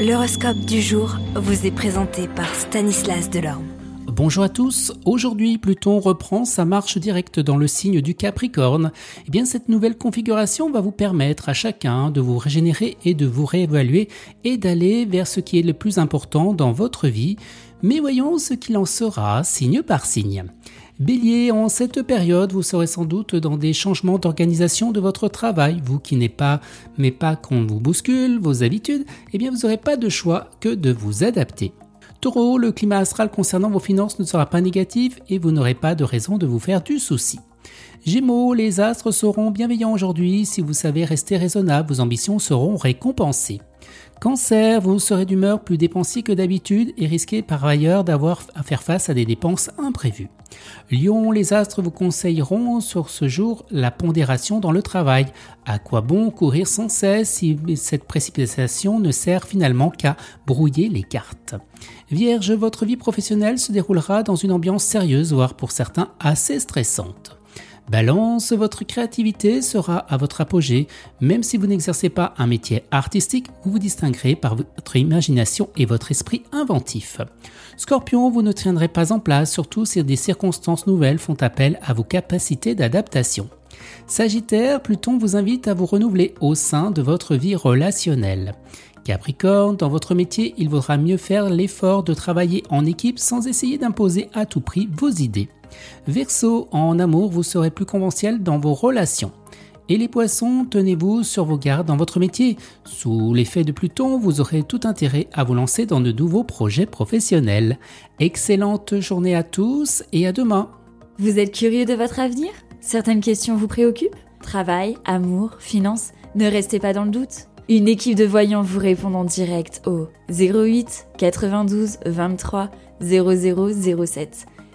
L'horoscope du jour vous est présenté par Stanislas Delorme. Bonjour à tous. Aujourd'hui, Pluton reprend sa marche directe dans le signe du Capricorne. Eh bien, cette nouvelle configuration va vous permettre à chacun de vous régénérer et de vous réévaluer et d'aller vers ce qui est le plus important dans votre vie. Mais voyons ce qu'il en sera signe par signe. Bélier, en cette période, vous serez sans doute dans des changements d'organisation de votre travail. Vous qui n'êtes pas, mais pas qu'on vous bouscule vos habitudes, eh bien vous n'aurez pas de choix que de vous adapter. Taureau, le climat astral concernant vos finances ne sera pas négatif et vous n'aurez pas de raison de vous faire du souci. Gémeaux, les astres seront bienveillants aujourd'hui si vous savez rester raisonnable, vos ambitions seront récompensées. Cancer, vous serez d'humeur plus dépensier que d'habitude et risquez par ailleurs d'avoir à faire face à des dépenses imprévues. Lion, les astres vous conseilleront sur ce jour la pondération dans le travail. À quoi bon courir sans cesse si cette précipitation ne sert finalement qu'à brouiller les cartes? Vierge, votre vie professionnelle se déroulera dans une ambiance sérieuse, voire pour certains assez stressante. Balance, votre créativité sera à votre apogée, même si vous n'exercez pas un métier artistique, vous vous distinguerez par votre imagination et votre esprit inventif. Scorpion, vous ne tiendrez pas en place, surtout si des circonstances nouvelles font appel à vos capacités d'adaptation. Sagittaire, Pluton vous invite à vous renouveler au sein de votre vie relationnelle. Capricorne, dans votre métier, il vaudra mieux faire l'effort de travailler en équipe sans essayer d'imposer à tout prix vos idées. Verseau, en amour, vous serez plus conventionnel dans vos relations. Et les poissons, tenez-vous sur vos gardes dans votre métier. Sous l'effet de Pluton, vous aurez tout intérêt à vous lancer dans de nouveaux projets professionnels. Excellente journée à tous et à demain. Vous êtes curieux de votre avenir? Certaines questions vous préoccupent? Travail, amour, finances Ne restez pas dans le doute. Une équipe de voyants vous répond en direct au 08 92 23 0007.